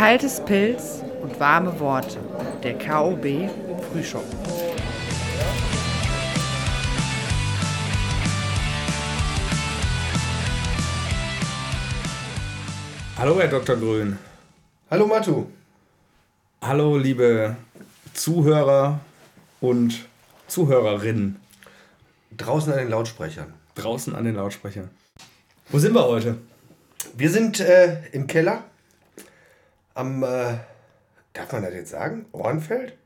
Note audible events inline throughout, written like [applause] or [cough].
Kaltes Pilz und warme Worte. Der KOB Frühschoppen. Hallo, Herr Dr. Grün. Hallo, Matu. Hallo, liebe Zuhörer und Zuhörerinnen. Draußen an den Lautsprechern. Draußen an den Lautsprechern. Wo sind wir heute? Wir sind äh, im Keller am, äh, darf man das jetzt sagen? Ohrenfeld?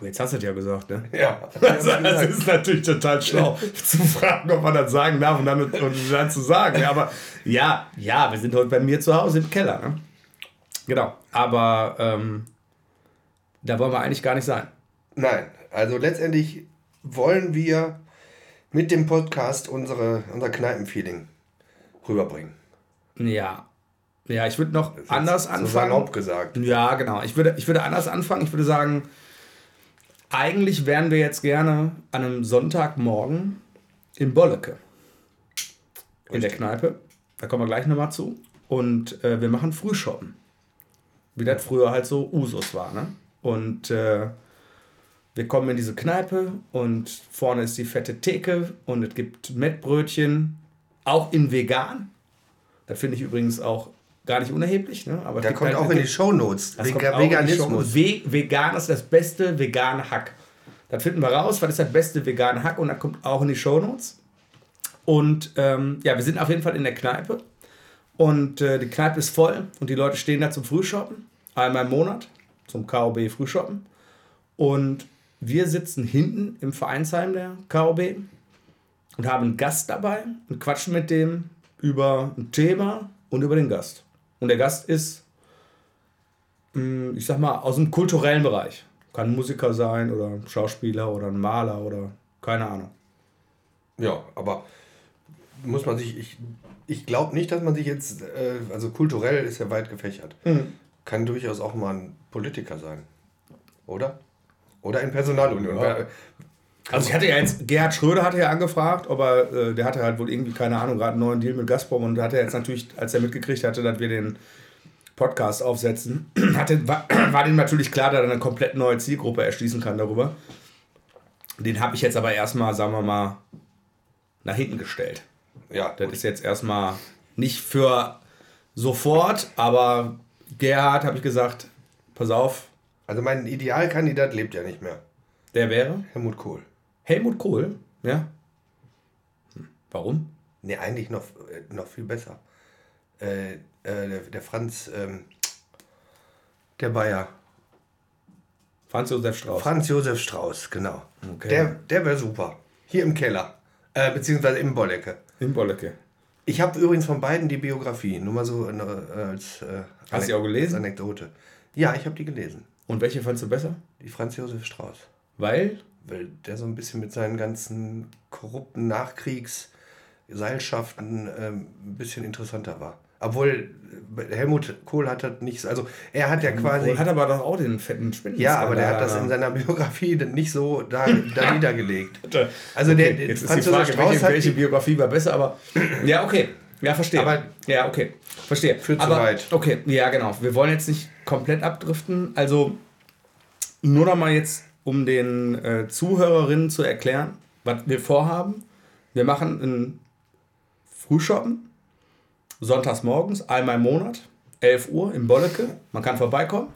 Jetzt hast du es ja gesagt, ne? Ja. [laughs] Also, das ist natürlich total schlau [laughs] zu fragen, ob man das sagen darf und dann, und dann zu sagen. Aber ja, ja, wir sind heute bei mir zu Hause im Keller. Ne? Genau. Aber ähm, da wollen wir eigentlich gar nicht sein. Nein, also letztendlich wollen wir mit dem Podcast unsere, unser Kneipenfeeling rüberbringen. Ja. Ja, ich würde noch anders so anfangen. salopp gesagt. Ja, genau. Ich würde, ich würde anders anfangen. Ich würde sagen, eigentlich wären wir jetzt gerne an einem Sonntagmorgen in Bolleke. In der Kneipe. Da kommen wir gleich nochmal zu. Und äh, wir machen Frühshoppen. Wie das früher halt so Usus war. Ne? Und äh, wir kommen in diese Kneipe und vorne ist die fette Theke und es gibt Mettbrötchen, auch in vegan. Das finde ich übrigens auch gar nicht unerheblich. Ne? Aber Da gibt kommt halt- auch in die Shownotes. Vega- Veganismus. Show. Ve vegan ist das beste vegane Hack. Das finden wir raus, was ist das beste vegane Hack und das kommt auch in die Shownotes. Und ähm, ja, wir sind auf jeden Fall in der Kneipe. Und äh, die Kneipe ist voll und die Leute stehen da zum Frühshoppen. Einmal im Monat zum KOB Frühshoppen. Und wir sitzen hinten im Vereinsheim der KOB und haben einen Gast dabei und quatschen mit dem über ein Thema und über den Gast. Und der Gast ist mh, ich sag mal, aus dem kulturellen Bereich. Kann ein Musiker sein oder ein Schauspieler oder ein Maler oder keine Ahnung. Ja, aber muss man sich, ich, ich glaube nicht, dass man sich jetzt, äh, also kulturell ist ja weit gefächert. Mhm. Kann durchaus auch mal ein Politiker sein. Oder? Oder in Personalunion. Ja. Also ich hatte ja jetzt, Gerhard Schröder hatte ja angefragt, aber äh, der hatte halt wohl irgendwie, keine Ahnung, gerade einen neuen Deal mit Gazprom und hatte jetzt natürlich, als er mitgekriegt hatte, dass wir den Podcast aufsetzen, [clears throat] hatte, war, [clears throat] war dem natürlich klar, dass er eine komplett neue Zielgruppe erschließen kann darüber. Den habe ich jetzt aber erstmal, sagen wir mal, nach hinten gestellt. Ja, Das ist jetzt erstmal nicht für sofort, aber Gerhard habe ich gesagt, pass auf, also mein Idealkandidat lebt ja nicht mehr. der wäre Helmut Kohl. Helmut Kohl, ja. Hm, Warum? Nee, eigentlich noch, äh, noch viel besser. Äh, äh, der, der Franz, ähm, der Bayer. Franz Josef Strauß. Franz Josef Strauß, genau. Okay. Der, der wäre super. Hier im Keller. Äh, beziehungsweise im Bollecke. In Bollecke. Ich habe übrigens von beiden die Biografie. Nur mal so äh, als, äh, Hast du auch gelesen? als Anekdote. Ja, ich habe die gelesen. Und welche fandst du besser? Die Franz Josef Strauß. Weil? Weil der so ein bisschen mit seinen ganzen korrupten Nachkriegsseilschaften ähm, ein bisschen interessanter war. Obwohl äh, Helmut Kohl hat das nicht so. Also er hat ja quasi. Kohl hat aber doch auch den fetten Spenden. Ja, aber der hat das in seiner Biografie [laughs] nicht so da, da niedergelegt. Also okay, der, jetzt ist die Frage, welche, welche Biografie war besser, aber ja, okay. Ja, verstehe. Aber- ja, okay. Verstehe. Führt zu aber, weit. Okay, ja, genau. Wir wollen jetzt nicht komplett abdriften. Also nur noch mal jetzt, um den äh, Zuhörerinnen zu erklären, was wir vorhaben. Wir machen ein Frühshoppen, sonntags morgens, einmal im Monat, 11 Uhr im Bolleke. Man kann vorbeikommen.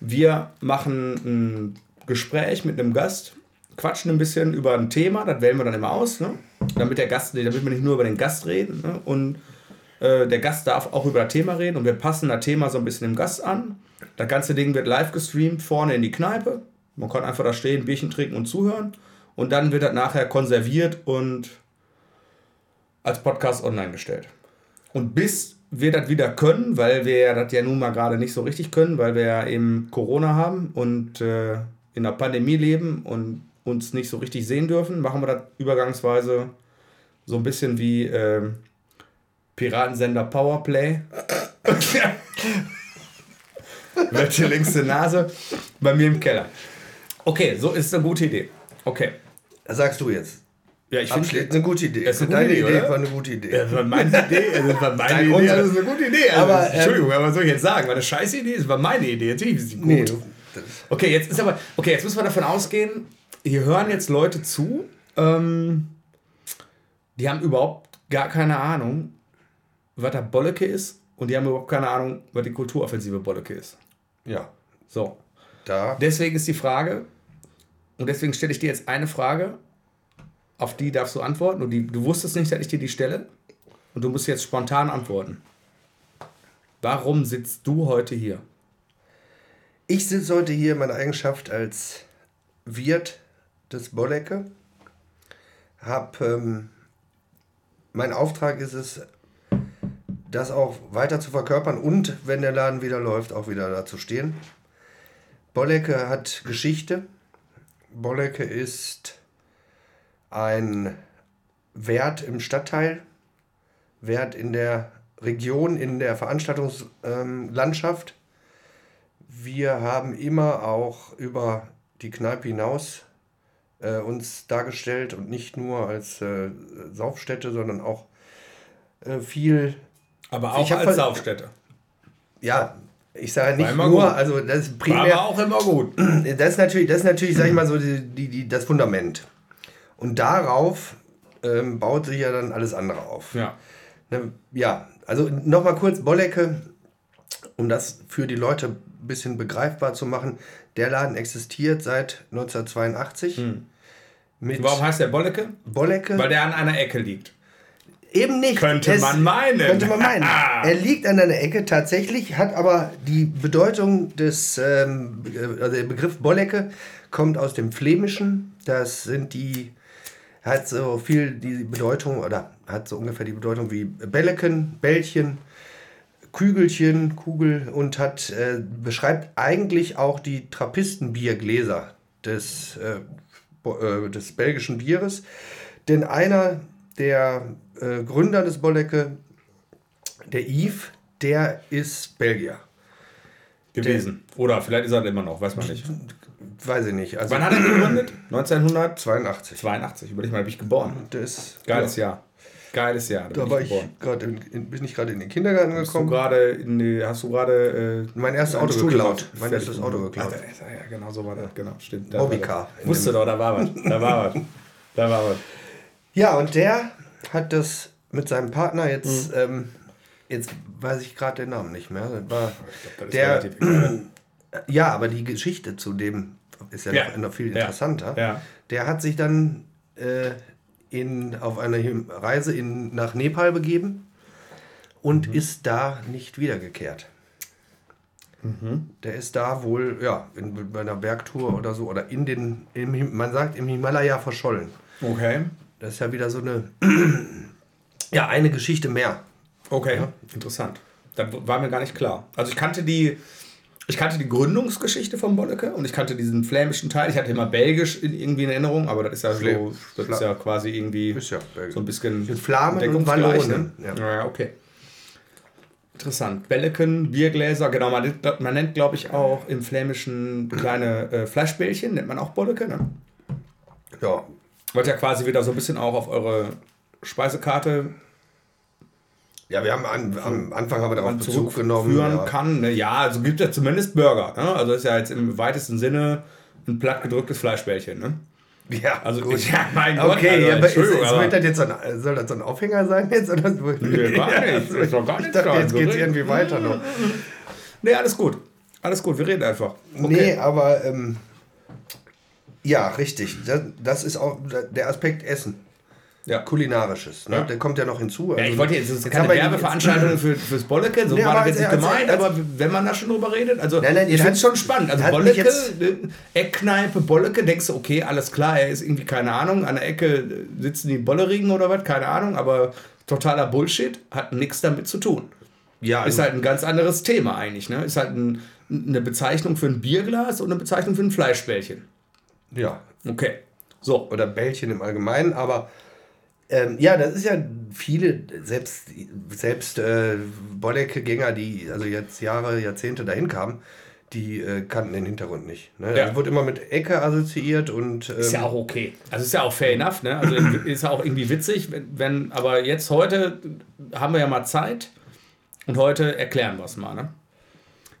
Wir machen ein Gespräch mit einem Gast, quatschen ein bisschen über ein Thema, das wählen wir dann immer aus, ne? damit der Gast, damit wir nicht nur über den Gast reden. Ne? Und äh, der Gast darf auch über das Thema reden und wir passen das Thema so ein bisschen dem Gast an. Das ganze Ding wird live gestreamt vorne in die Kneipe. Man kann einfach da stehen, Bierchen trinken und zuhören. Und dann wird das nachher konserviert und als Podcast online gestellt. Und bis wir das wieder können, weil wir das ja nun mal gerade nicht so richtig können, weil wir ja eben Corona haben und äh, in der Pandemie leben und uns nicht so richtig sehen dürfen, machen wir das übergangsweise so ein bisschen wie ähm, Piratensender Powerplay. [laughs] Welche längste Nase bei mir im Keller. Okay, so ist eine gute Idee. Okay. Das sagst du jetzt. Ja, ich finde eine gute Idee. Das ist eine Deine gute Idee, Idee war eine gute Idee. Das war meine Idee, das war meine Idee, das ist eine gute Idee. Also, Aber, ähm, Entschuldigung, aber was soll ich jetzt sagen? War eine scheiß Idee, das war meine Idee. Natürlich ist sie gut. Nee, Okay, jetzt ist aber, okay, jetzt müssen wir davon ausgehen, hier hören jetzt Leute zu, ähm, die haben überhaupt gar keine Ahnung, was der Bolleke ist und die haben überhaupt keine Ahnung, was die Kulturoffensive Bolleke ist. ja, So, da. deswegen ist die Frage, und deswegen stelle ich dir jetzt eine Frage, auf die darfst du antworten und die, du wusstest nicht, dass ich dir die stelle und du musst jetzt spontan antworten. Warum sitzt du heute hier? Ich sitze heute hier in meiner Eigenschaft als Wirt des Bollecke. Hab, ähm, mein Auftrag ist es, das auch weiter zu verkörpern und, wenn der Laden wieder läuft, auch wieder da zu stehen. Bollecke hat Geschichte. Bollecke ist ein Wert im Stadtteil, Wert in der Region, in der Veranstaltungslandschaft. Wir haben immer auch über die Kneipe hinaus äh, uns dargestellt und nicht nur als äh, Saufstätte, sondern auch äh, viel, Aber auch als Saufstätte. ja, ich sage nicht immer nur, gut. also das ist War primär, aber auch immer gut. [clears throat] das ist natürlich, das ist natürlich, sag ich mal so, die, die, die, das Fundament. Und darauf ähm, baut sich ja dann alles andere auf. Ja. Ne, Ja, also nochmal kurz, Bollecke, um das für die Leute ein bisschen begreifbar zu machen. Der Laden existiert seit 1982. Mit Warum heißt der Bollecke? Bollecke Weil der an einer Ecke liegt. Eben nicht. Könnte Es- man meinen. Könnte man meinen. [laughs] er liegt an einer Ecke tatsächlich, hat aber die Bedeutung des, ähm, äh, also der Begriff Bollecke kommt aus dem Flämischen. Das sind die, hat so viel die Bedeutung oder hat so ungefähr die Bedeutung wie Bälleken, Bällchen, Kügelchen, Kugel und hat, äh, beschreibt eigentlich auch die Trappistenbiergläser des, äh, äh, des belgischen Bieres. Denn einer der äh, Gründer des Bollecke, der Yves, der ist Belgier. gewesen. Oder vielleicht ist er immer noch, weiß man nicht. Weiß ich nicht. Also Wann hat er gegründet? 1982. 82. Überleg mal, bin ich geboren. Das Geiles ja, Jahr. Geiles Jahr. Da, Da bin ich ich in, in, bin ich gerade in den Kindergarten Hast du gekommen. gerade in die, hast du gerade äh, Mein erstes Auto geklaut. Mein erstes Auto geklaut. Da- ja, genau so war das. Genau, stimmt. Da. Wusste doch, da war was. Da war was. Da war was. Ja, und der hat das mit seinem Partner jetzt, Mhm. ähm, jetzt weiß ich gerade den Namen nicht mehr. Das war Das ist der, relativ egal. [clears throat] ja, aber die Geschichte zu dem ist ja, Ja. Noch, noch viel Ja. interessanter. Ja. Der hat sich dann äh, in, auf eine Him- Reise in, nach Nepal begeben und Mhm. ist da nicht wiedergekehrt. Mhm. Der ist da wohl, ja, in, bei einer Bergtour oder so, oder in den, im, man sagt im Himalaya verschollen. Okay. Das ist ja wieder so eine, [clears throat] ja, eine Geschichte mehr. Okay. Interessant. Das war mir gar nicht klar. Also ich kannte die. Ich kannte die Gründungsgeschichte von Bolleke und ich kannte diesen flämischen Teil. Ich hatte immer Belgisch in, irgendwie in Erinnerung, aber das ist ja so, das ist ja quasi irgendwie Ist ja so ein bisschen Mit Flamen und Wallonen, Ne? ja. Ja. okay. Interessant. Bälleken, Biergläser, genau. Man, nennt- man nennt, glaube ich, auch im Flämischen kleine äh, Fleischbällchen, nennt man auch Bolleke, ne? Ja, Was ja quasi wieder so ein bisschen auch auf eure Speisekarte ja wir haben an, am Anfang haben wir darauf Bezug genommen. zurückführen Ja. kann. Ne? Ja, also gibt es ja zumindest Burger. Ne? Also ist ja jetzt im weitesten Sinne ein platt gedrücktes Fleischbällchen. Ne? Ja, Also, gut. [laughs] ja, mein Gott. Okay, also, ja, aber ist, ist, wird das jetzt so ein, soll das so ein Aufhänger sein jetzt? Oder? Nee, gar nicht. [laughs] Ist doch gar ich nicht dachte, jetzt geht es irgendwie weiter noch. Nee, alles gut. Alles gut, wir reden einfach. Nee, aber ähm, ja, richtig. Das, das ist auch der Aspekt Essen. Ja. Kulinarisches. Ne? Ja. Der kommt ja noch hinzu. Ja, Also, ich wollte jetzt, das ist jetzt keine Werbeveranstaltung [clears throat] für, fürs Bolleke, so Nee, war das jetzt nicht gemeint, aber wenn man da schon drüber redet, also Nein, nein, ich finde es schon spannend. Also Bolleke, jetzt- äh, Eckkneipe, Bolleke, denkst du, okay, alles klar, er ist irgendwie, keine Ahnung, an der Ecke sitzen die Bollerigen oder was, keine Ahnung, aber totaler Bullshit, hat nichts damit zu tun. ja, Ist also, halt ein ganz anderes Thema eigentlich, ne? Ist halt ein, eine Bezeichnung für ein Bierglas und eine Bezeichnung für ein Fleischbällchen. Ja, Okay. So. oder Bällchen im Allgemeinen, aber ähm, ja, das ist ja viele, selbst, selbst äh, Bollecke-Gänger, die also jetzt Jahre, Jahrzehnte dahin kamen, die äh, kannten den Hintergrund nicht. Ne? Ja. Ja. wurde immer mit Ecke assoziiert und. Ähm, Ist ja auch okay. Also ist ja auch fair enough, ne? Also ist ja auch irgendwie witzig, wenn, wenn, aber jetzt heute haben wir ja mal Zeit und heute erklären wir es mal, ne?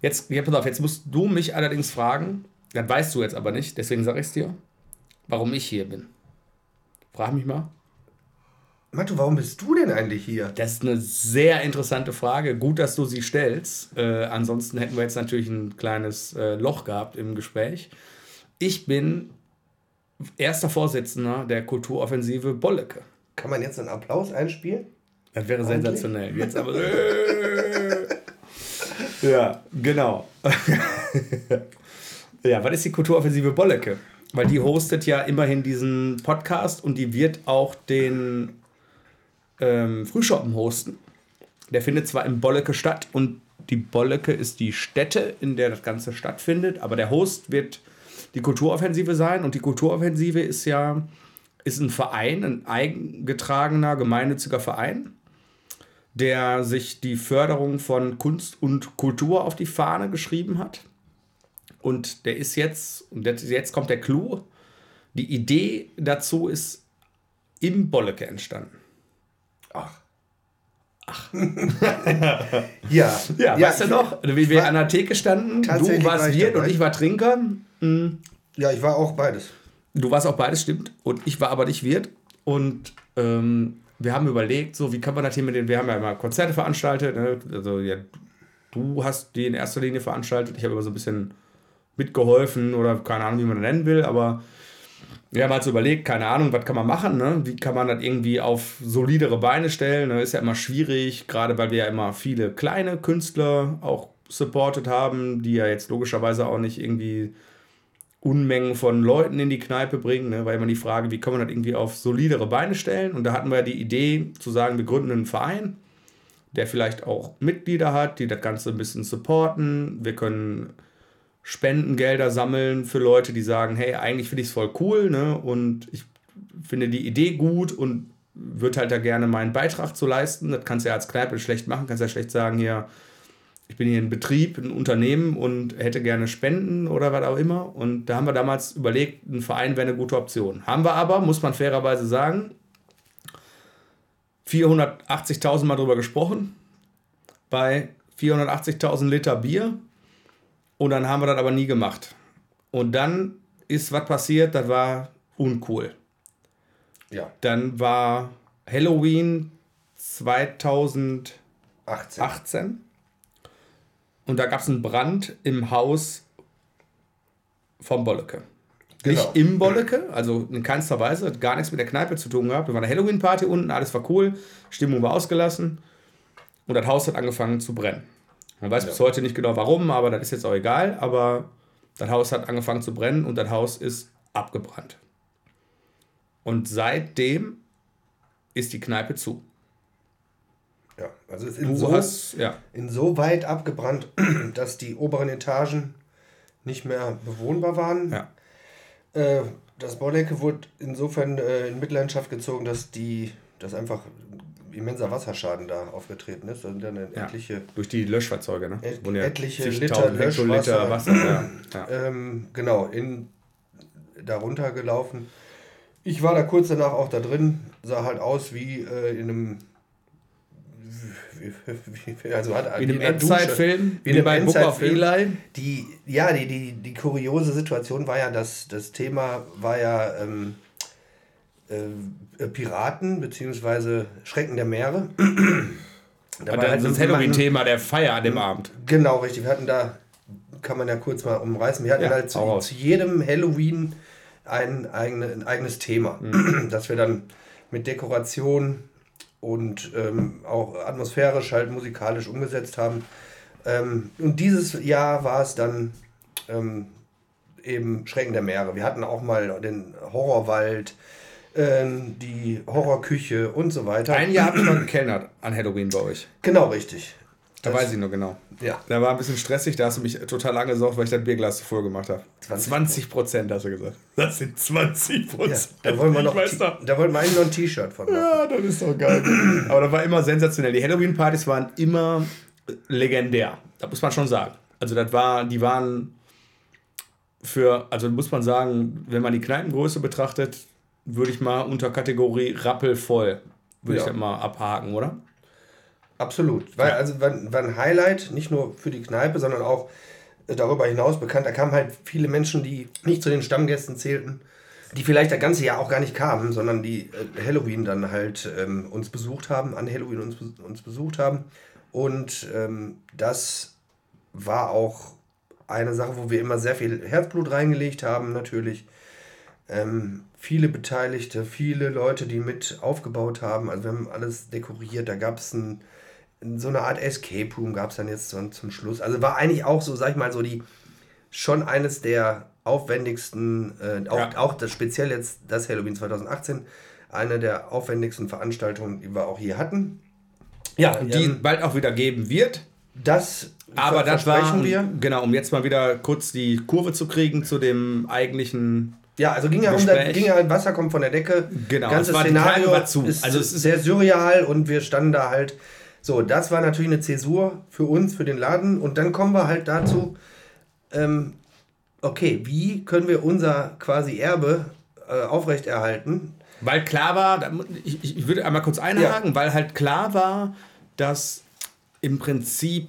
Jetzt, ja, pass auf, jetzt musst du mich allerdings fragen, das weißt du jetzt aber nicht, deswegen sage ich es dir, warum ich hier bin. Frag mich mal. Matu, warum bist du denn eigentlich hier? Das ist eine sehr interessante Frage. Gut, dass du sie stellst. Äh, ansonsten hätten wir jetzt natürlich ein kleines äh, Loch gehabt im Gespräch. Ich bin erster Vorsitzender der Kulturoffensive Bolleke. Kann man jetzt einen Applaus einspielen? Das wäre sensationell. Jetzt aber. [laughs] ja, genau. [laughs] ja, was ist die Kulturoffensive Bolleke? Weil die hostet ja immerhin diesen Podcast und die wird auch den ähm, Frühschoppen hosten. Der findet zwar in Bolleke statt und die Bolleke ist die Stätte, in der das Ganze stattfindet, aber der Host wird die Kulturoffensive sein und die Kulturoffensive ist ja ist ein Verein, ein eingetragener gemeinnütziger Verein, der sich die Förderung von Kunst und Kultur auf die Fahne geschrieben hat. Und der ist jetzt, und jetzt kommt der Clou, die Idee dazu ist im Bolleke entstanden. Ach. [laughs] ja. Ja, weißt du noch, wie wir an der Theke standen, du war warst Wirt und dabei. ich war Trinker. Ja, ich war auch beides. Du warst auch beides, stimmt. Und ich war aber nicht Wirt. Und ähm, wir haben überlegt, so wie kann man das hier mit den, wir haben ja immer Konzerte veranstaltet. Ne? Also ja, du hast die in erster Linie veranstaltet. Ich habe immer so ein bisschen mitgeholfen oder keine Ahnung, wie man das nennen will. Aber wir haben halt so überlegt, keine Ahnung, was kann man machen, ne? Wie kann man das irgendwie auf solidere Beine stellen? Ne? Ist ja immer schwierig, gerade weil wir ja immer viele kleine Künstler auch supported haben, die ja jetzt logischerweise auch nicht irgendwie Unmengen von Leuten in die Kneipe bringen, ne? war immer die Frage, wie kann man das irgendwie auf solidere Beine stellen? Und da hatten wir die Idee zu sagen, wir gründen einen Verein, der vielleicht auch Mitglieder hat, die das Ganze ein bisschen supporten. Wir können Spendengelder sammeln für Leute, die sagen, hey, eigentlich finde ich es voll cool ne? und ich finde die Idee gut und würde halt da gerne meinen Beitrag zu leisten. Das kannst du ja als Kneipe schlecht machen, kannst ja schlecht sagen, hier, ich bin hier ein Betrieb, ein Unternehmen und hätte gerne Spenden oder was auch immer. Und da haben wir damals überlegt, ein Verein wäre eine gute Option. Haben wir aber, muss man fairerweise sagen, 480.000 Mal drüber gesprochen, bei 480.000 Liter Bier. Und dann haben wir das aber nie gemacht. Und dann ist was passiert, das war uncool. Ja. Dann war Halloween 2018 18. und da gab es einen Brand im Haus vom Bolleke. Genau. Nicht im Bolleke, also in keinster Weise, hat gar nichts mit der Kneipe zu tun gehabt. Da war eine Halloween-Party unten, alles war cool, Stimmung war ausgelassen und das Haus hat angefangen zu brennen. Man weiß bis heute nicht genau warum, aber das ist jetzt auch egal. Aber das Haus hat angefangen zu brennen und das Haus ist abgebrannt. Und seitdem ist die Kneipe zu. Ja, also ist Du in so, hast, ja, insoweit abgebrannt, [clears throat] dass die oberen Etagen nicht mehr bewohnbar waren. ja. Äh, das Baulecke wurde insofern äh, in Mitleidenschaft gezogen, dass die, dass einfach immenser Wasserschaden da aufgetreten ist. Da sind dann Ja, etliche, durch die Löschfahrzeuge, ne? Et- ja etliche Liter Löschwasser. Wasser. Ja. Ja. [clears throat] ähm, genau, in, darunter gelaufen. Ich war da kurz danach auch da drin, sah halt aus wie äh, in einem also hat Wie in einem. Endzeitfilm, Wie in einem. Eli. Die, ja, die, die, die kuriose Situation war ja, dass das Thema war ja ähm, äh, Piraten beziehungsweise Schrecken der Meere. [clears throat] Da war Das ist hatten- Halloween-Thema der Feier an dem Abend. Genau, richtig. Wir hatten da, kann man ja kurz mal umreißen, wir hatten Ja, halt zu, zu jedem Halloween ein, eigene, ein eigenes Thema, Mhm. [clears throat] das wir dann mit Dekoration und ähm, auch atmosphärisch, halt musikalisch umgesetzt haben. Ähm, und dieses Jahr war es dann ähm, eben Schrecken der Meere. Wir hatten auch mal den Horrorwald, ähm, die Horrorküche und so weiter. Ein Jahr habe ich mal gekellnert an Halloween bei euch. Genau, richtig. Da Das- weiß ich noch genau. Ja. Da war ein bisschen stressig, da hast du mich total angesaugt, weil ich das Bierglas voll gemacht habe. 20 20 Prozent hast du gesagt. Das sind 20 Ja, Prozent. da wollen wir noch, da wir eigentlich noch ein T-Shirt von machen. Ja, das ist doch geil. [clears throat] Aber das war immer sensationell. Die Halloween-Partys waren immer legendär. Das muss man schon sagen. Also das war, die waren für, also muss man sagen, wenn man die Kneipengröße betrachtet, würde ich mal unter Kategorie rappelvoll, würde Ja. ich das mal abhaken, oder? Absolut. Weil, also war, war ein Highlight, nicht nur für die Kneipe, sondern auch äh, darüber hinaus bekannt. Da kamen halt viele Menschen, die nicht zu den Stammgästen zählten, die vielleicht das ganze Jahr auch gar nicht kamen, sondern die äh, Halloween dann halt ähm, uns besucht haben, an Halloween uns, uns besucht haben. Und ähm, das war auch eine Sache, wo wir immer sehr viel Herzblut reingelegt haben, natürlich. Ähm, viele Beteiligte, viele Leute, die mit aufgebaut haben. Also wir haben alles dekoriert. Da gab es ein, so eine Art Escape Room, gab es dann jetzt so zum Schluss. Also war eigentlich auch so, sag ich mal, so die schon eines der aufwendigsten, äh, auch, Ja. auch das speziell jetzt das Halloween 2018, eine der aufwendigsten Veranstaltungen, die wir auch hier hatten. Ja, Die ähm, bald auch wieder geben wird. das Aber das war, wir. genau, um jetzt mal wieder kurz die Kurve zu kriegen zu dem eigentlichen Ja, also ging ja um ging ja, Wasser kommt von der Decke. Genau, Ganzes es war- Szenario war zu. ist, Also es ist- sehr surreal und wir standen da halt. So, das war natürlich eine Zäsur für uns, für den Laden. Und dann kommen wir halt dazu, ähm, okay, wie können wir unser quasi Erbe äh, aufrechterhalten? Weil klar war, ich, ich ich würde einmal kurz einhaken, weil halt klar war, dass im Prinzip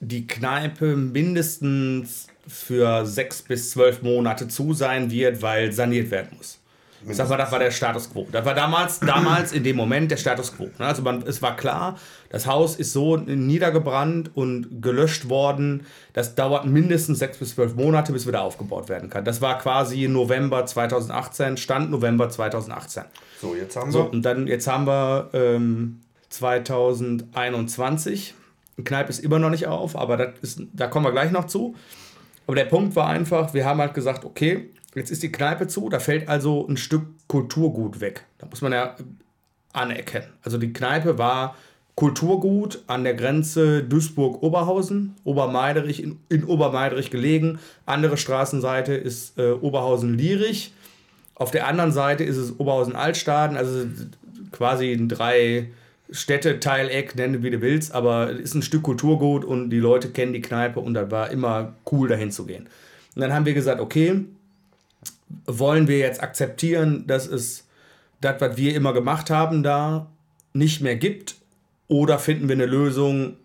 die Kneipe mindestens für sechs bis zwölf Monate zu sein wird, weil saniert werden muss. Ich sag mal, das war der Status quo. Das war damals, [clears throat] damals in dem Moment der Status quo. ne? Also man, es war klar, das Haus ist so niedergebrannt und gelöscht worden. Das dauert mindestens sechs bis zwölf Monate, bis wieder aufgebaut werden kann. Das war quasi November 2018, Stand November 2018. So, jetzt haben So, wir. und dann, jetzt haben wir ähm, 2021. Die Kneipe ist immer noch nicht auf, aber ist, da kommen wir gleich noch zu. Aber der Punkt war einfach, wir haben halt gesagt, okay, jetzt ist die Kneipe zu, da fällt also ein Stück Kulturgut weg. Da muss man ja anerkennen. Also die Kneipe war Kulturgut an der Grenze Duisburg-Oberhausen, Obermeiderich, in, in Obermeiderich gelegen. Andere Straßenseite ist äh, Oberhausen-Lierich. Auf der anderen Seite ist es Oberhausen-Altstaden, also quasi ein drei Städte, Teileck, nenne wie du willst, aber ist ein Stück Kulturgut und die Leute kennen die Kneipe und da war immer cool, dahin zu gehen. Und dann haben wir gesagt, okay, wollen wir jetzt akzeptieren, dass es das, was wir immer gemacht haben, da nicht mehr gibt oder finden wir eine Lösung,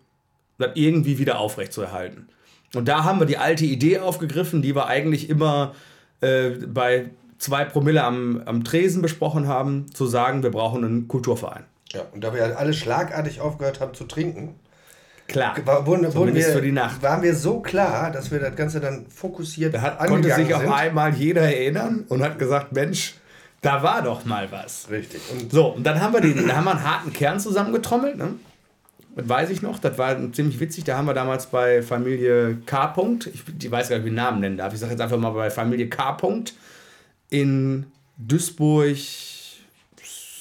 das irgendwie wieder aufrechtzuerhalten. Und da haben wir die alte Idee aufgegriffen, die wir eigentlich immer äh, bei zwei Promille am, am Tresen besprochen haben, zu sagen, wir brauchen einen Kulturverein. Ja, und da wir alle schlagartig aufgehört haben zu trinken, Klar. war, wurden, wurden wir, für die Nacht. waren wir so klar, dass wir das Ganze dann fokussiert Da hat, konnte sich auf sind. einmal jeder erinnern und hat gesagt, Mensch, da war doch mal was. Richtig. Und So, und dann haben wir, den, da haben wir einen harten Kern zusammengetrommelt. Ne? Das weiß ich noch, das war ziemlich witzig. Da haben wir damals bei Familie K. -Punkt, ich die weiß gar nicht, wie ich den Namen nennen darf. Ich sage jetzt einfach mal bei Familie K. -Punkt in Duisburg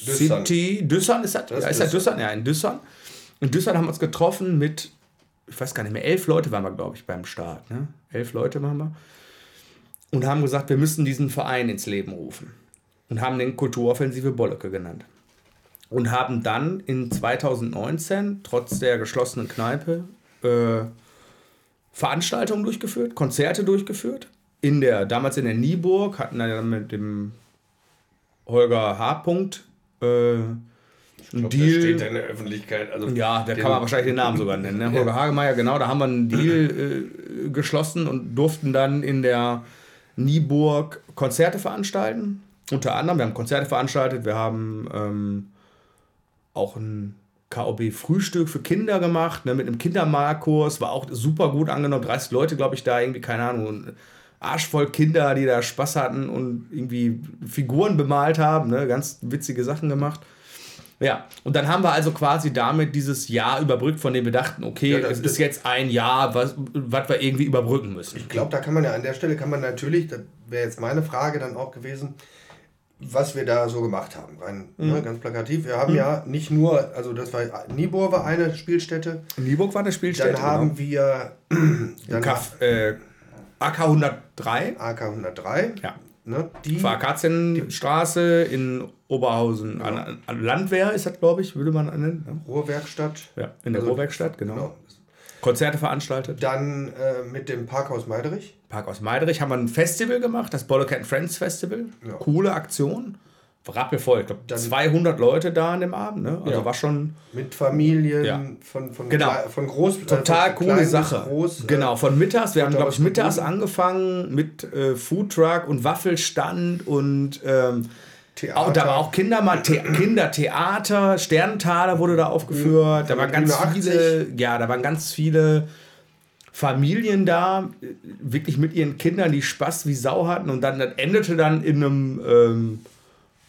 Düssern. City. Düssern ist das? Das ja, ist das Düssern? Ja, in Düssern. In Düssern haben wir uns getroffen mit, ich weiß gar nicht mehr, elf Leute waren wir, glaube ich, beim Start. Ne? Elf Leute waren wir. Und haben gesagt, wir müssen diesen Verein ins Leben rufen. Und haben den Kulturoffensive Bolleke genannt. Und haben dann in 2019, trotz der geschlossenen Kneipe, äh, Veranstaltungen durchgeführt, Konzerte durchgeführt. In der, damals in der Nieburg, hatten dann mit dem Holger H. Punkt, äh, einen das Deal. steht in der Öffentlichkeit. Also Ja, da kann man wahrscheinlich den Namen sogar nennen. Ne? [laughs] Holger Hagemeyer, genau, da haben wir einen Deal [clears throat] äh, geschlossen und durften dann in der Nieburg Konzerte veranstalten. Unter anderem, wir haben Konzerte veranstaltet, wir haben ähm, auch ein KOB-Frühstück für Kinder gemacht, ne, mit einem Kindermalkurs, war auch super gut angenommen. 30 Leute, glaube ich, da irgendwie, keine Ahnung, ein Arsch voll Kinder, die da Spaß hatten und irgendwie Figuren bemalt haben, ne, ganz witzige Sachen gemacht. Ja, und dann haben wir also quasi damit dieses Jahr überbrückt, von dem wir dachten, okay, Ja, das es ist jetzt ein Jahr, was, was wir irgendwie überbrücken müssen. Ich glaube, da kann man ja an der Stelle kann man natürlich, das wäre jetzt meine Frage dann auch gewesen, was wir da so gemacht haben. Rein, Mhm. ne, ganz plakativ. Wir haben ja nicht nur, also das war Nibor war eine Spielstätte, Nieburg war eine Spielstätte. dann haben wir [clears throat] dann Kaff, äh, AK 103, AK 103, ja. ne, die Akazienstraße in Oberhausen. An, an Landwehr ist das, glaube ich, würde man nennen. Ne? Ruhrwerkstatt. Ja, in der Also, Ruhrwerkstatt, genau. Genau. Konzerte veranstaltet. Dann äh, mit dem Parkhaus Meiderich. Parkhaus Meiderich haben wir ein Festival gemacht, das Bollock Friends Festival. Ja. Coole Aktion. Rappelvoll. Ich glaube, 200 Leute da an dem Abend. Ne? Also Ja. war schon Mit Familien, Ja. von, von, Genau. von groß total von coole Sache. Groß, äh, genau, von mittags. Wir haben, glaube ich, mittags angefangen mit äh, Foodtruck und Waffelstand und ähm, Theater. auch, da war auch Kinderma The [clears throat] Kindertheater, Sternentaler wurde da aufgeführt. Da waren ganz viele, ja, da waren ganz viele Familien da, äh, wirklich mit ihren Kindern, die Spaß wie Sau hatten. Und dann das endete dann in einem, ähm,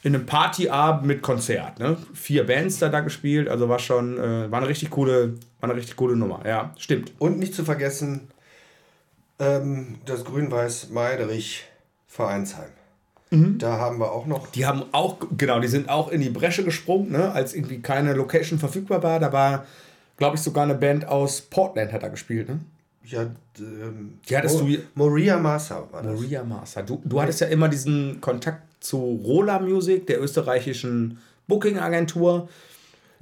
in einem Partyabend mit Konzert. Ne? Vier Bands da, da gespielt, also war schon, äh, war eine richtig coole, war eine richtig coole Nummer. Ja, stimmt. Und nicht zu vergessen, ähm, das Grün-Weiß Meiderich Vereinsheim. Mhm. Da haben wir auch noch. Die haben auch, genau, die sind auch in die Bresche gesprungen, ne? als irgendwie keine Location verfügbar war. Da war, glaube ich, sogar eine Band aus Portland hat da gespielt. Ne? Ja, ähm, Die hattest Mo- du- Moria Massa war das. Maria Master. Du, du hattest ja immer diesen Kontakt zu Rola Music, der österreichischen Booking-Agentur.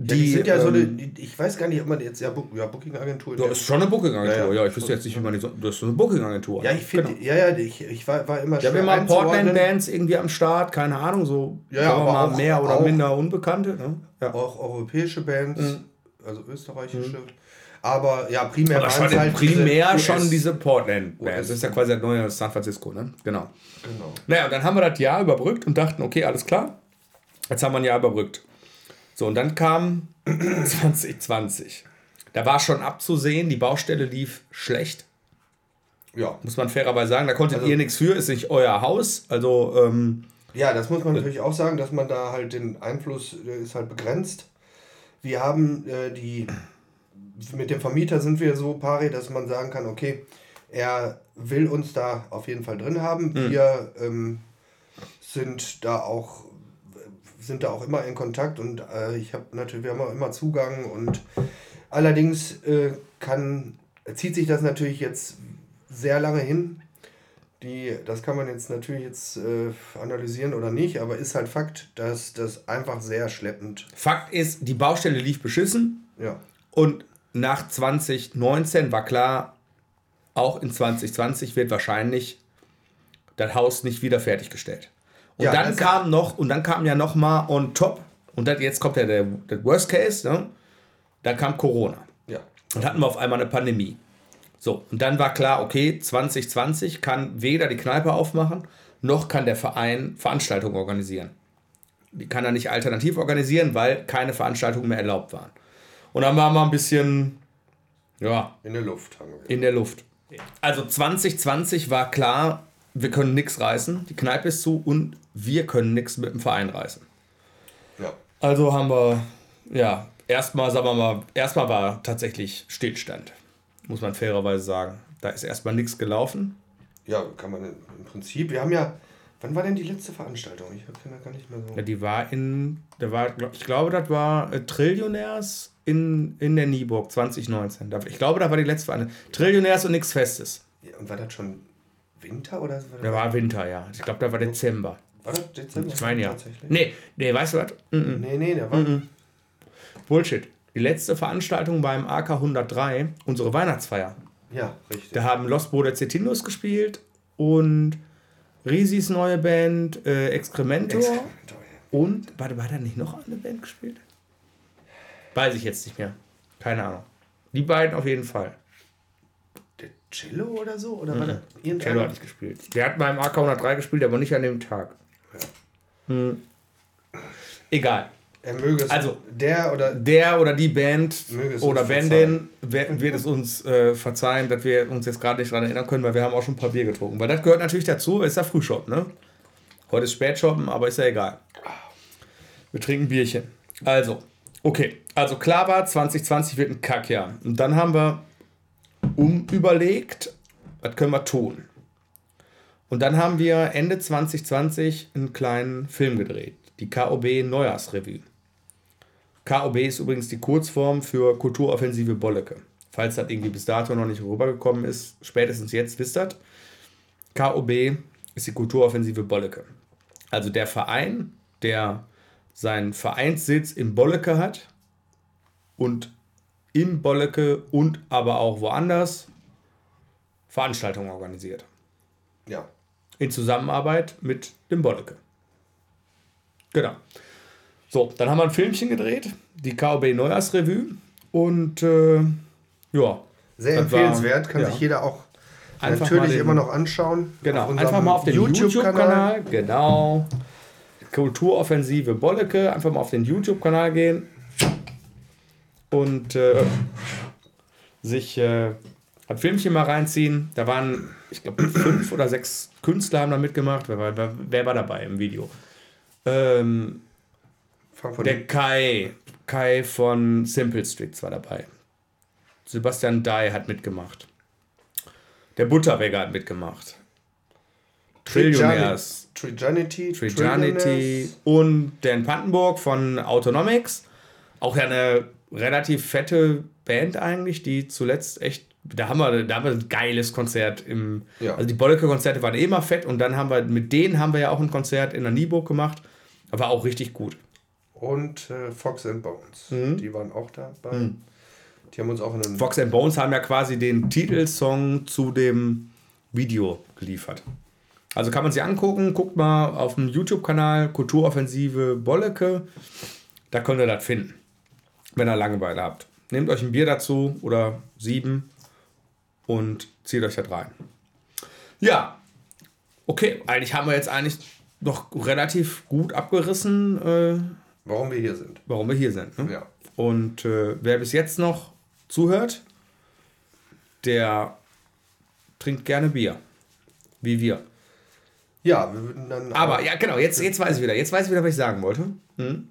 Ja, die sind ja so ähm, eine, die- ich weiß gar nicht, ob man jetzt, ja, Book- ja Booking-Agentur. Das ist schon eine Booking-Agentur, Ja, ja, ja. Ich wüsste jetzt nicht, wie man die so. Das ist eine Booking-Agentur. Ja, ich finde, Genau. ja, ja, ich, ich war, war immer Die haben schwer immer. Portland-Bands irgendwie am Start, keine Ahnung, so Ja, wir aber mal auch- mehr oder auch- minder Unbekannte. Ne? Ja. Auch europäische Bands, also österreichische. Aber ja, primär schon waren's halt primär diese schon diese Portland-Bands. US. Das ist ja quasi das neue San Francisco, ne? Genau. Genau. Naja, und dann haben wir das Jahr überbrückt und dachten, okay, alles klar. Jetzt haben wir ein Jahr überbrückt. So, und dann kam [clears throat] 2020. Da war schon abzusehen, die Baustelle lief schlecht, Ja. muss man fairerweise sagen. Da konntet Also- ihr nichts für, ist nicht euer Haus. Also, ähm, Ja, das muss man natürlich auch sagen, dass man da halt den Einfluss der ist halt begrenzt. Wir haben äh, die mit dem Vermieter sind wir so pari, dass man sagen kann, okay, er will uns da auf jeden Fall drin haben. Wir ähm, sind da auch sind da auch immer in Kontakt und äh, ich habe natürlich wir haben auch immer Zugang und allerdings äh, kann zieht sich das natürlich jetzt sehr lange hin. Die, das kann man jetzt natürlich jetzt äh, analysieren oder nicht, aber ist halt Fakt, dass das einfach sehr schleppend. Fakt ist, die Baustelle lief beschissen. Ja. Und nach 2019 war klar, auch in 2020 wird wahrscheinlich das Haus nicht wieder fertiggestellt. Und Ja, dann kam noch, und dann kam ja noch mal on top, und das, jetzt kommt ja der, der Worst Case, ne? dann kam Corona. Ja. Und hatten wir auf einmal eine Pandemie. So, und dann war klar, okay, 2020 kann weder die Kneipe aufmachen, noch kann der Verein Veranstaltungen organisieren. Die kann er nicht alternativ organisieren, weil keine Veranstaltungen mehr erlaubt waren. Und dann waren wir ein bisschen, ja, In der Luft haben wir. in der Luft. Also 2020 war klar, wir können nichts reißen, die Kneipe ist zu und wir können nichts mit dem Verein reißen. Ja. Also haben wir, ja, erstmal, sagen wir mal, erstmal war tatsächlich Stillstand, muss man fairerweise sagen. Da ist erstmal nichts gelaufen. ja, kann man im Prinzip. Wir haben ja. Wann war denn die letzte Veranstaltung? Ich kann da gar nicht mehr so. Ja, die war in, da war, ich glaube, das war äh, Trillionärs in, in der Nieburg 2019. Da- Ich glaube, da war die letzte Veranstaltung. Trillionärs und nichts Festes. Ja, und war das schon Winter oder war Da war Winter, ja. Ich glaube, da war Dezember. war das Dezember? Ich meine ja. Tatsächlich? Nee, nee, weißt du was? Mhm. Nee, nee, der war. Bullshit. Die letzte Veranstaltung beim AK 103, unsere Weihnachtsfeier. Ja, richtig. Da haben Los Bodecetindos gespielt und Risis neue Band, äh, Excrementor. Excrementor, Und, warte, war da nicht noch eine Band gespielt? Weiß ich jetzt nicht mehr. Keine Ahnung. Die beiden auf jeden Fall. Der Cello oder so? Oder war das Cello hat nicht gespielt. Der hat beim AK 103 gespielt, aber nicht an dem Tag. Hm. Egal. Er möge es. Also- der oder. Der oder die Band es oder Bandin wird es uns äh, verzeihen, dass wir uns jetzt gerade nicht daran erinnern können, weil wir haben auch schon ein paar Bier getrunken. Weil das gehört natürlich dazu, ist ja Frühschoppen, ne? Heute ist Spätschoppen, aber ist ja egal. Wir trinken Bierchen. Also, okay. Also klar war, 2020 wird ein Kackjahr. Und dann haben wir umüberlegt, was können wir tun? Und dann haben wir Ende 2020 einen kleinen Film gedreht. Die KOB Neujahrsrevue. KOB ist übrigens die Kurzform für Kulturoffensive Bolleke. Falls das irgendwie bis dato noch nicht rübergekommen ist, spätestens jetzt wisst ihr. KOB ist die Kulturoffensive Bolleke. Also der Verein, der seinen Vereinssitz in Bolleke hat und in Bolleke und aber auch woanders Veranstaltungen organisiert. Ja. In Zusammenarbeit mit dem Bolleke. Genau. So, dann haben wir ein Filmchen gedreht, die KOB Neujahrsrevue. Und äh, ja. Sehr das war- empfehlenswert, kann ja. sich jeder auch Einfach natürlich den- immer noch anschauen. Genau, einfach mal auf den YouTube-Kanal. YouTube-Kanal. genau. Kulturoffensive Bolleke. Einfach mal auf den YouTube-Kanal gehen. Und äh, sich äh, ein Filmchen mal reinziehen. Da waren, ich glaube, fünf oder sechs Künstler haben da mitgemacht. Wer war, wer war dabei im Video? Ähm, der Kai, Kai von Simple Streets war dabei. Sebastian Dai hat mitgemacht. Der Butterbäcker hat mitgemacht. Trillionaires, Trijanity. Trijanity und Dan Pantenburg von Autonomics. Auch ja eine relativ fette Band eigentlich, die zuletzt echt. Da haben wir, da haben wir ein geiles Konzert im. Ja. Also die Bolleke-Konzerte waren eh immer fett und dann haben wir, mit denen haben wir ja auch ein Konzert in der Nieburg gemacht. War auch richtig gut. Und äh, Fox and Bones. Mhm. Die waren auch dabei. Die haben uns auch in einem. Fox and Bones haben ja quasi den Titelsong zu dem Video geliefert. Also kann man sich angucken, guckt mal auf dem YouTube-Kanal Kulturoffensive Bolleke. Da könnt ihr das finden, wenn ihr Langeweile habt. Nehmt euch ein Bier dazu oder sieben und zieht euch das rein. Ja, okay, eigentlich haben wir jetzt eigentlich noch relativ gut abgerissen, äh, Warum wir hier sind. warum wir hier sind. Ne? Ja. Und äh, wer bis jetzt noch zuhört, der trinkt gerne Bier. Wie wir. Ja, wir würden dann. Aber ja, genau, jetzt, jetzt weiß ich wieder. Jetzt weiß ich wieder, was ich sagen wollte. Hm?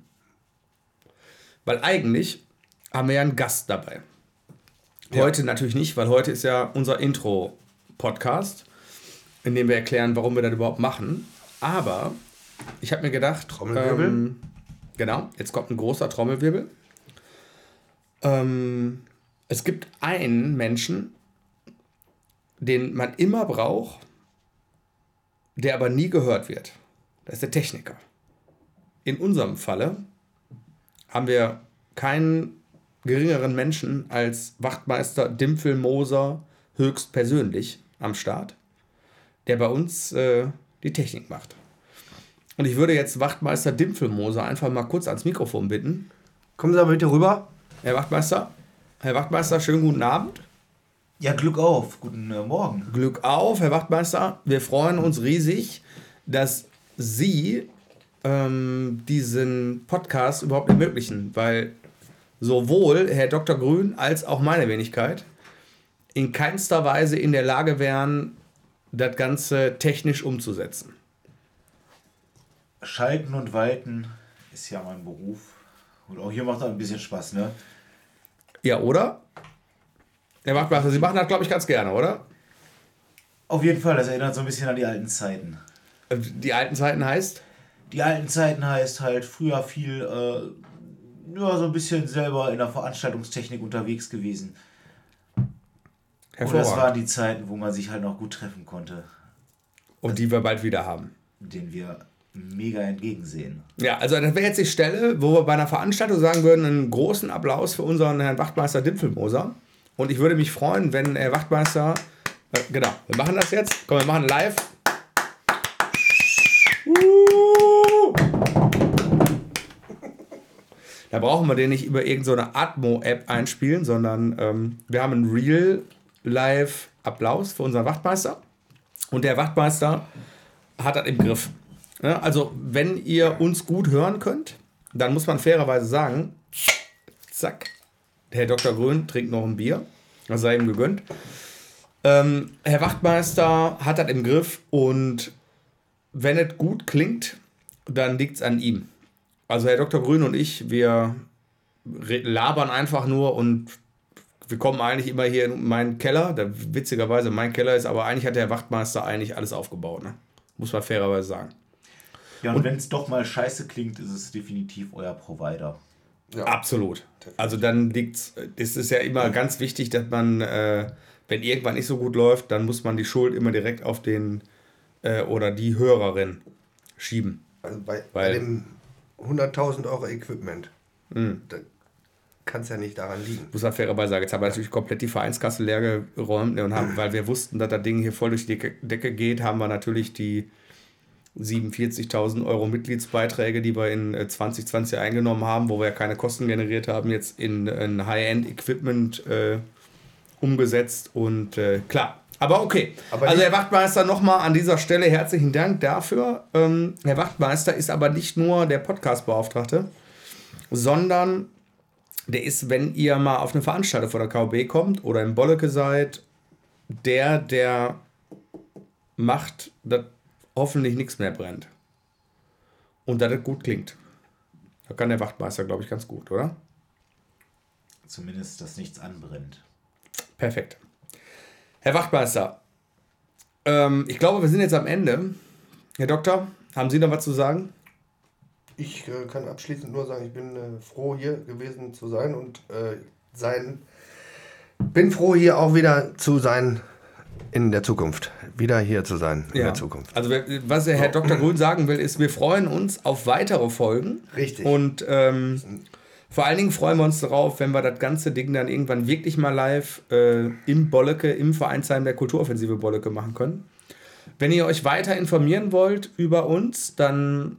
Weil eigentlich haben wir ja einen Gast dabei. Ja. Heute natürlich nicht, weil heute ist ja unser Intro-Podcast, in dem wir erklären, warum wir das überhaupt machen. Aber ich habe mir gedacht, Trommelwirbel. Ähm, genau, jetzt kommt ein großer Trommelwirbel. Ähm, es gibt einen Menschen, den man immer braucht, der aber nie gehört wird. Das ist der Techniker. In unserem Falle haben wir keinen geringeren Menschen als Wachtmeister Dimpfel Moser höchstpersönlich am Start, der bei uns äh, die Technik macht. Und ich würde jetzt Wachtmeister Dimpfelmoser einfach mal kurz ans Mikrofon bitten. Kommen Sie aber bitte rüber. Herr Wachtmeister, Herr Wachtmeister, schönen guten Abend. Ja, Glück auf. Guten äh, Morgen. Glück auf, Herr Wachtmeister. Wir freuen uns riesig, dass Sie ähm, diesen Podcast überhaupt ermöglichen, weil sowohl Herr Dr. Grün als auch meine Wenigkeit in keinster Weise in der Lage wären, das Ganze technisch umzusetzen. Schalten und Walten ist ja mein Beruf. Und auch hier macht es ein bisschen Spaß, ne? Ja, oder? Herr Wachtmeister, Sie machen das, glaube ich, ganz gerne, oder? Auf jeden Fall, das erinnert so ein bisschen an die alten Zeiten. Die alten Zeiten heißt? Die alten Zeiten heißt halt früher viel, äh, ja, so ein bisschen selber in der Veranstaltungstechnik unterwegs gewesen. Und das waren Hervorragend. die Zeiten, wo man sich halt noch gut treffen konnte, Und die wir bald wieder haben. denen wir mega entgegensehen. Ja, also das wäre jetzt die Stelle, wo wir bei einer Veranstaltung sagen würden, einen großen Applaus für unseren Herrn Wachtmeister Dipfelmoser. Und ich würde mich freuen, wenn Herr Wachtmeister, äh, genau, wir machen das jetzt. Komm, wir machen live. Uh! Da brauchen wir den nicht über irgendeine Atmo-App einspielen, sondern ähm, wir haben einen Real-Live-Applaus für unseren Wachtmeister. Und der Wachtmeister hat das im Griff. Also, wenn ihr uns gut hören könnt, dann muss man fairerweise sagen, zack, Herr Dr. Grün trinkt noch ein Bier, das sei ihm gegönnt. Ähm, Herr Wachtmeister hat das im Griff und wenn es gut klingt, dann liegt es an ihm. Also Herr Dr. Grün und ich, wir labern einfach nur und wir kommen eigentlich immer hier in meinen Keller. Der, witzigerweise, mein Keller ist, aber eigentlich hat der Wachtmeister eigentlich alles aufgebaut. Ne? Muss man fairerweise sagen. Ja, und, wenn es doch mal scheiße klingt, ist es definitiv euer Provider. Ja. Absolut. Also dann liegt's. Es ist ja immer ganz wichtig, dass man, äh, wenn irgendwann nicht so gut läuft, dann muss man die Schuld immer direkt auf den äh, oder die Hörerin schieben. Also bei, bei Weil- dem 100.000 Euro Equipment. Hm. Kann es ja nicht daran liegen. Muss man fairerweise sagen. Jetzt haben wir natürlich komplett die Vereinskasse leer geräumt ne, und haben, weil wir wussten, dass das Ding hier voll durch die Decke, Decke geht, haben wir natürlich die 47.000 Euro Mitgliedsbeiträge, die wir in 2020 äh, eingenommen haben, wo wir ja keine Kosten generiert haben, jetzt in ein High-End-Equipment äh, umgesetzt und äh, klar. Aber okay. Aber also Herr Wachtmeister, nochmal an dieser Stelle herzlichen Dank dafür. Ähm, Herr Wachtmeister ist aber nicht nur der Podcast-Beauftragte, sondern der ist, wenn ihr mal auf eine Veranstaltung von der KOB kommt oder im Bolleke seid, der, der macht, dass hoffentlich nichts mehr brennt. Und dass es gut klingt. Da kann der Wachtmeister, glaube ich, ganz gut, oder? Zumindest, dass nichts anbrennt. Perfekt. Herr Wachtmeister, ähm, ich glaube, wir sind jetzt am Ende. Herr Doktor, haben Sie noch was zu sagen? Ich äh, kann abschließend nur sagen, ich bin äh, froh, hier gewesen zu sein und äh, sein. Bin froh, hier auch wieder zu sein in der Zukunft. Wieder hier zu sein in ja. der Zukunft. Also, was der Herr Dr. Grün sagen will, ist, wir freuen uns auf weitere Folgen. Richtig. Und ähm, vor allen Dingen freuen wir uns darauf, wenn wir das ganze Ding dann irgendwann wirklich mal live äh, im Bolleke, im Vereinsheim der Kulturoffensive Bolleke machen können. Wenn ihr euch weiter informieren wollt über uns, dann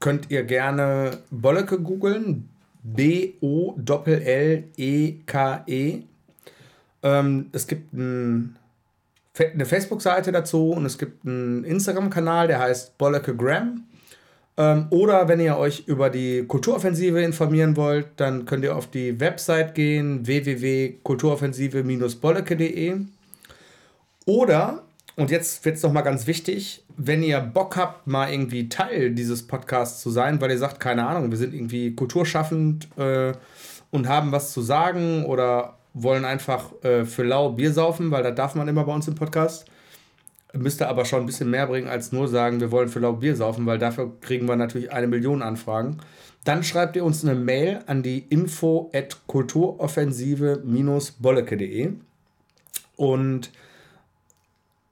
könnt ihr gerne Bolleke googeln. B-O-L-L-E-K-E. -E. Ähm, es gibt ein, eine Facebook-Seite dazu und es gibt einen Instagram-Kanal, der heißt Bollekegram. Ähm, oder wenn ihr euch über die Kulturoffensive informieren wollt, dann könnt ihr auf die Website gehen www.kulturoffensive-bolleke.de. Oder und jetzt wird es nochmal ganz wichtig, wenn ihr Bock habt, mal irgendwie Teil dieses Podcasts zu sein, weil ihr sagt, keine Ahnung, wir sind irgendwie kulturschaffend äh, und haben was zu sagen oder wollen einfach äh, für lau Bier saufen, weil das darf man immer bei uns im Podcast. Müsste aber schon ein bisschen mehr bringen, als nur sagen, wir wollen für lau Bier saufen, weil dafür kriegen wir natürlich eine Million Anfragen. Dann schreibt ihr uns eine Mail an die info at kulturoffensive-bolleke.de und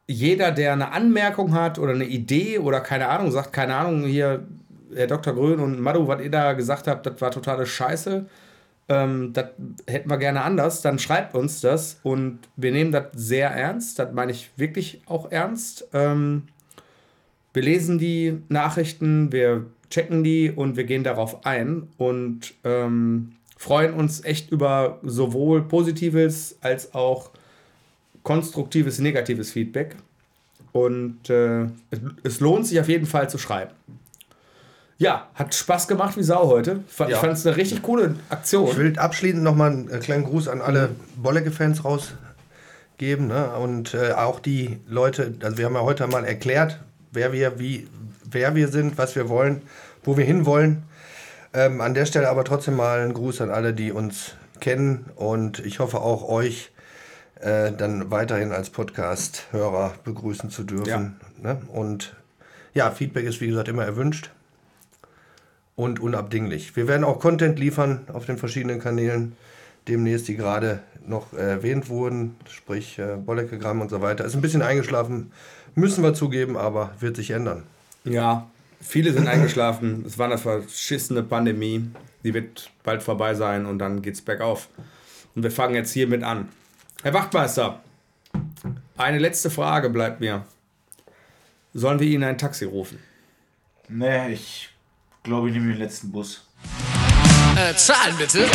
jeder, der eine Anmerkung hat oder eine Idee oder keine Ahnung, sagt, keine Ahnung, hier, Herr Dr. Grön und Madu, was ihr da gesagt habt, das war totale Scheiße. Ähm, das hätten wir gerne anders, dann schreibt uns das und wir nehmen das sehr ernst. Das meine ich wirklich auch ernst. Ähm, wir lesen die Nachrichten, wir checken die und wir gehen darauf ein und ähm, freuen uns echt über sowohl Positives als auch konstruktives, negatives Feedback. Und äh, es, lohnt sich auf jeden Fall zu schreiben. Ja, hat Spaß gemacht wie Sau heute. Ich ja. fand es eine richtig coole Aktion. Ich will abschließend nochmal einen kleinen Gruß an alle Bollecke-Fans rausgeben. Ne? Und äh, auch die Leute, also wir haben ja heute mal erklärt, wer wir, wie, wer wir sind, was wir wollen, wo wir hinwollen. Ähm, an der Stelle aber trotzdem mal einen Gruß an alle, die uns kennen und ich hoffe auch euch äh, dann weiterhin als Podcast-Hörer begrüßen zu dürfen. Ja. Ne? Und ja, Feedback ist wie gesagt immer erwünscht und unabdinglich. Wir werden auch Content liefern auf den verschiedenen Kanälen, demnächst, die gerade noch erwähnt wurden, sprich äh, Bolleckegramm und so weiter. Ist ein bisschen eingeschlafen, müssen wir zugeben, aber wird sich ändern. Ja, viele sind eingeschlafen. Es war eine verschissene Pandemie. Die wird bald vorbei sein und dann geht's bergauf. Und wir fangen jetzt hiermit an. Herr Wachtmeister, eine letzte Frage bleibt mir. Sollen wir Ihnen ein Taxi rufen? Nee, ich glaube, ich nehme den letzten Bus. Äh, zahlen bitte.